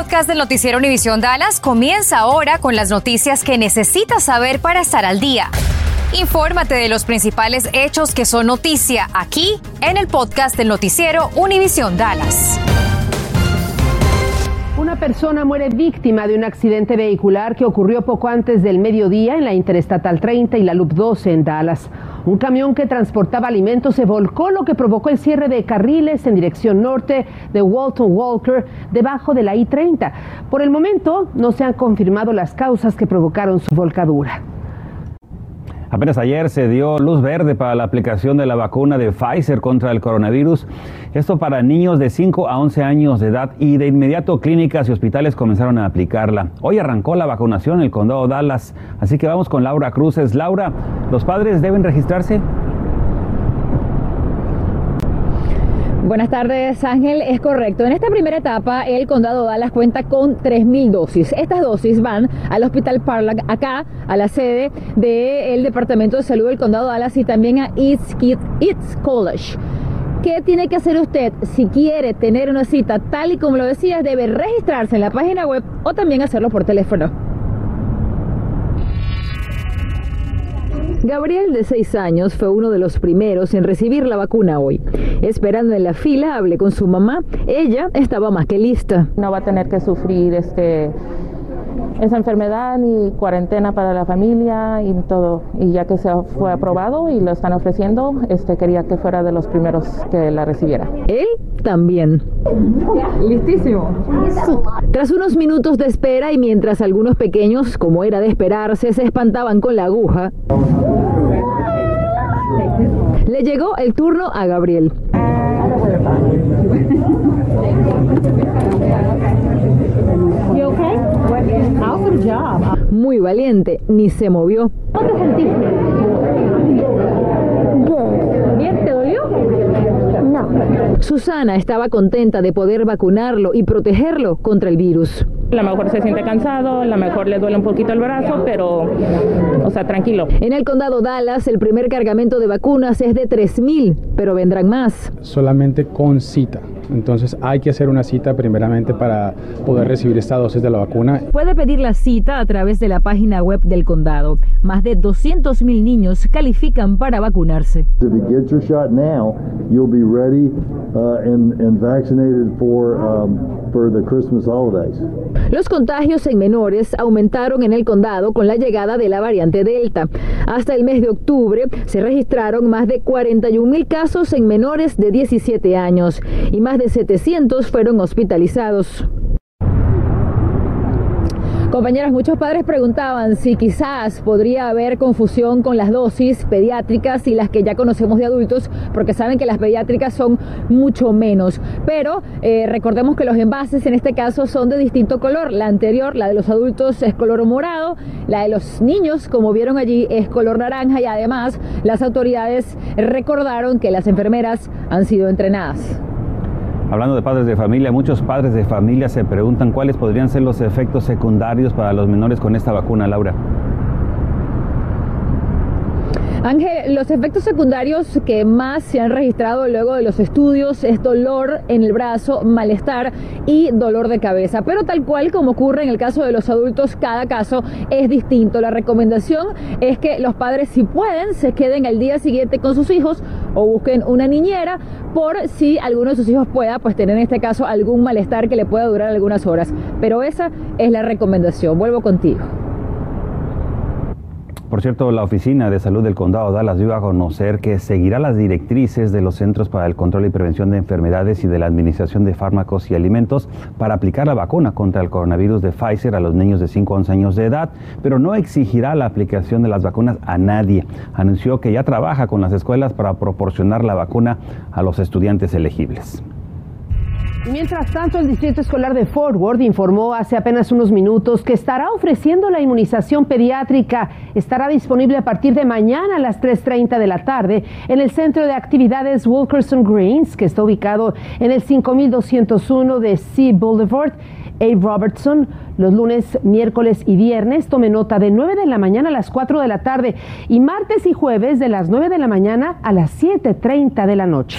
podcast del noticiero Univisión Dallas comienza ahora con las noticias que necesitas saber para estar al día. Infórmate de los principales hechos que son noticia aquí en el podcast del noticiero Univisión Dallas. Una persona muere víctima de un accidente vehicular que ocurrió poco antes del mediodía en la Interestatal 30 y la Loop 12 en Dallas. Un camión que transportaba alimentos se volcó, lo que provocó el cierre de carriles en dirección norte de Walton Walker, debajo de la I-30. Por el momento, no se han confirmado las causas que provocaron su volcadura. Apenas ayer se dio luz verde para la aplicación de la vacuna de Pfizer contra el coronavirus. Esto para niños de 5 a 11 años de edad y de inmediato clínicas y hospitales comenzaron a aplicarla. Hoy arrancó la vacunación en el condado Dallas, así que vamos con Laura Cruces. Laura, ¿los padres deben registrarse? Buenas tardes, Ángel. Es correcto. En esta primera etapa, el condado Dallas cuenta con 3.000 dosis. Estas dosis van al Hospital Parlag, acá, a la sede del Departamento de Salud del condado Dallas y también a East, East College. ¿Qué tiene que hacer usted si quiere tener una cita tal y como lo decías? Debe registrarse en la página web o también hacerlo por teléfono. Gabriel, de 6 años, fue uno de los primeros en recibir la vacuna hoy. Esperando en la fila, hablé con su mamá. Ella estaba más que lista. No va a tener que sufrir este esa enfermedad ni cuarentena para la familia y todo. Y ya que se fue aprobado y lo están ofreciendo, este quería que fuera de los primeros que la recibiera. Él también. Listísimo. Tras unos minutos de espera y mientras algunos pequeños, como era de esperarse, se espantaban con la aguja, le llegó el turno a Gabriel. Muy valiente, ni se movió. ¿Cómo te sentiste? ¿Bien? ¿Te dolió? No. Susana estaba contenta de poder vacunarlo y protegerlo contra el virus. A lo mejor se siente cansado, a lo mejor le duele un poquito el brazo, pero, o sea, tranquilo. En el condado Dallas, el primer cargamento de vacunas es de 3.000, pero vendrán más. Solamente con cita. Entonces hay que hacer una cita primeramente para poder recibir esta dosis de la vacuna. Puede pedir la cita a través de la página web del condado. Más de 200.000 niños califican para vacunarse. If you get your shot now, you'll be ready uh, and, and vaccinated for, um, for the Christmas holidays. Los contagios en menores aumentaron en el condado con la llegada de la variante Delta. Hasta el mes de octubre se registraron más de 41 mil casos en menores de 17 años y más de 700 fueron hospitalizados. Compañeras, muchos padres preguntaban si quizás podría haber confusión con las dosis pediátricas y las que ya conocemos de adultos, porque saben que las pediátricas son mucho menos. Pero eh, recordemos que los envases en este caso son de distinto color. La anterior, la de los adultos, es color morado, la de los niños, como vieron allí, es color naranja y además las autoridades recordaron que las enfermeras han sido entrenadas. Hablando de padres de familia, muchos padres de familia se preguntan cuáles podrían ser los efectos secundarios para los menores con esta vacuna, Laura. Ángel, los efectos secundarios que más se han registrado luego de los estudios es dolor en el brazo, malestar y dolor de cabeza. Pero tal cual como ocurre en el caso de los adultos, cada caso es distinto. La recomendación es que los padres, si pueden, se queden al día siguiente con sus hijos o busquen una niñera por si alguno de sus hijos pueda pues tener en este caso algún malestar que le pueda durar algunas horas. Pero esa es la recomendación. Vuelvo contigo. Por cierto, la Oficina de Salud del Condado Dallas dio a conocer que seguirá las directrices de los Centros para el Control y Prevención de Enfermedades y de la Administración de Fármacos y Alimentos para aplicar la vacuna contra el coronavirus de Pfizer a los niños de 5 a 11 años de edad, pero no exigirá la aplicación de las vacunas a nadie. Anunció que ya trabaja con las escuelas para proporcionar la vacuna a los estudiantes elegibles. Mientras tanto, el Distrito Escolar de Forward informó hace apenas unos minutos que estará ofreciendo la inmunización pediátrica. Estará disponible a partir de mañana a las 3.30 de la tarde en el Centro de Actividades Wilkerson Greens, que está ubicado en el 5201 de Sea Boulevard. Abe Robertson, los lunes, miércoles y viernes. Tome nota de 9 de la mañana a las 4 de la tarde y martes y jueves de las 9 de la mañana a las 7.30 de la noche.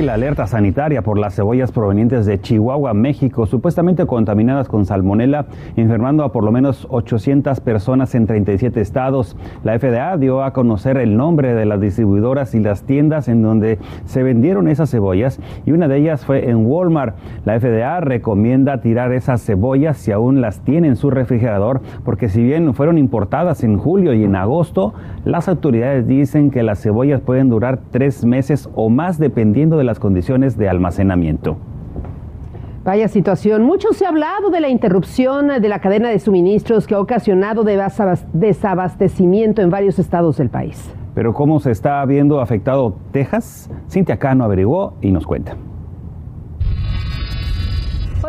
La alerta sanitaria por las cebollas provenientes de Chihuahua, México, supuestamente contaminadas con salmonela, enfermando a por lo menos 800 personas en 37 estados. La FDA dio a conocer el nombre de las distribuidoras y las tiendas en donde se vendieron esas cebollas y una de ellas fue en Walmart. La FDA recomienda tirar esas cebollas si aún las tiene en su refrigerador, porque si bien fueron importadas en julio y en agosto, las autoridades dicen que las cebollas pueden durar tres meses o más dependiendo de las condiciones de almacenamiento. Vaya situación. Mucho se ha hablado de la interrupción de la cadena de suministros que ha ocasionado desabastecimiento en varios estados del país. Pero ¿cómo se está viendo afectado Texas? Cintia Cano averiguó y nos cuenta.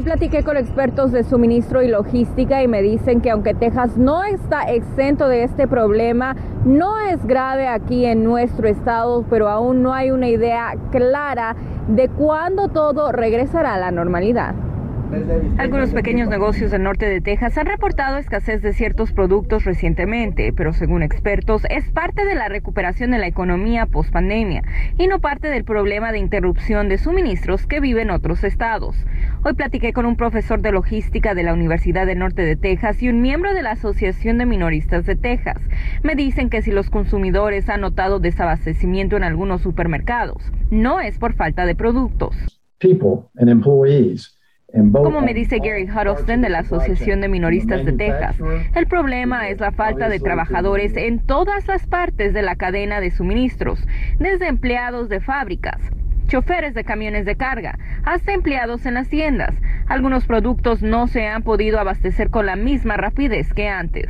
Hoy platiqué con expertos de suministro y logística y me dicen que aunque Texas no está exento de este problema, no es grave aquí en nuestro estado, pero aún no hay una idea clara de cuándo todo regresará a la normalidad. Algunos pequeños negocios del norte de Texas han reportado escasez de ciertos productos recientemente, pero según expertos es parte de la recuperación de la economía post pandemia y no parte del problema de interrupción de suministros que viven otros estados. Hoy platiqué con un profesor de logística de la Universidad del Norte de Texas y un miembro de la Asociación de Minoristas de Texas. Me dicen que si los consumidores han notado desabastecimiento en algunos supermercados, no es por falta de productos. People and employees como me dice Gary Huddleston de la Asociación de Minoristas de Texas, el problema es la falta de trabajadores en todas las partes de la cadena de suministros, desde empleados de fábricas, choferes de camiones de carga, hasta empleados en las tiendas. Algunos productos no se han podido abastecer con la misma rapidez que antes.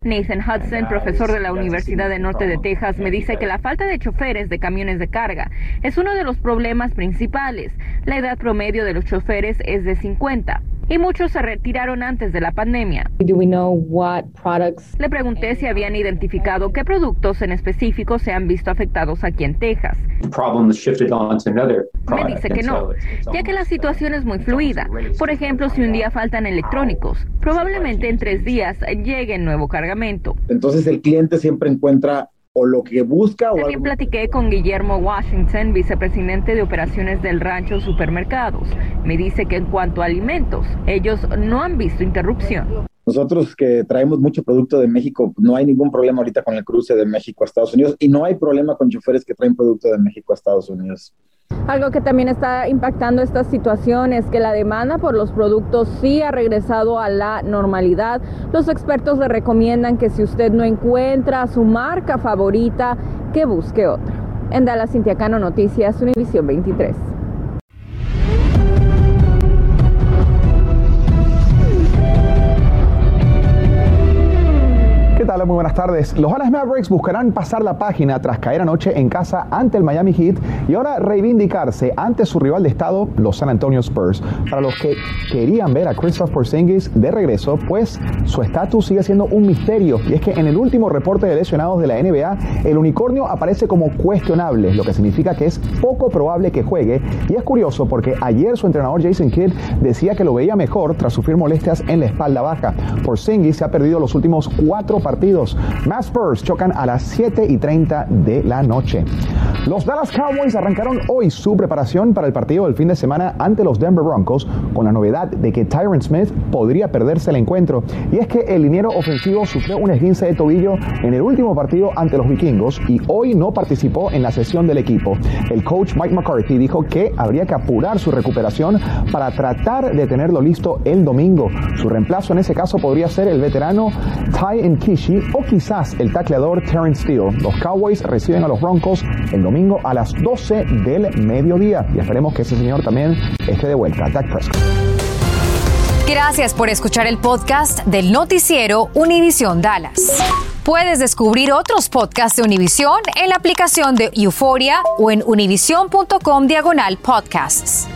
Nathan Hudson, profesor de la Universidad del Norte de Texas, me dice que la falta de choferes de camiones de carga es uno de los problemas principales. La edad promedio de los choferes es de 50 y muchos se retiraron antes de la pandemia. Le pregunté si habían identificado qué productos en específico se han visto afectados aquí en Texas. Me dice que no, ya que la situación es muy fluida. Por ejemplo, si un día faltan electrónicos, probablemente en tres días llegue el nuevo cargamento. Entonces el cliente siempre encuentra o lo que busca. También platiqué con Guillermo Washington, vicepresidente de operaciones del rancho Supermercados. Me dice que en cuanto a alimentos, ellos no han visto interrupción. Nosotros que traemos mucho producto de México, no hay ningún problema ahorita con el cruce de México a Estados Unidos y no hay problema con choferes que traen producto de México a Estados Unidos. Algo que también está impactando esta situación es que la demanda por los productos sí ha regresado a la normalidad. Los expertos le recomiendan que si usted no encuentra su marca favorita, que busque otra. En Dallas Cintiacano Noticias, Univisión 23. Muy buenas tardes. Los Dallas Mavericks buscarán pasar la página tras caer anoche en casa ante el Miami Heat y ahora reivindicarse ante su rival de estado, los San Antonio Spurs. Para los que querían ver a Christoph Porzingis de regreso, pues su estatus sigue siendo un misterio y es que en el último reporte de lesionados de la NBA, el unicornio aparece como cuestionable, lo que significa que es poco probable que juegue y es curioso porque ayer su entrenador Jason Kidd decía que lo veía mejor tras sufrir molestias en la espalda baja. Porzingis se ha perdido los últimos cuatro partidos más Spurs chocan a las 7 y 30 de la noche. Los Dallas Cowboys arrancaron hoy su preparación para el partido del fin de semana ante los Denver Broncos con la novedad de que Tyron Smith podría perderse el encuentro. Y es que el liniero ofensivo sufrió un esguince de tobillo en el último partido ante los vikingos y hoy no participó en la sesión del equipo. El coach Mike McCarthy dijo que habría que apurar su recuperación para tratar de tenerlo listo el domingo. Su reemplazo en ese caso podría ser el veterano Ty Nkishi o quizás el tacleador Terrence Steele. Los Cowboys reciben a los Broncos el domingo a las 12 del mediodía y esperemos que ese señor también esté de vuelta. Dak Prescott. Gracias por escuchar el podcast del noticiero Univisión Dallas. Puedes descubrir otros podcasts de Univisión en la aplicación de Euforia o en univision.com diagonal podcasts.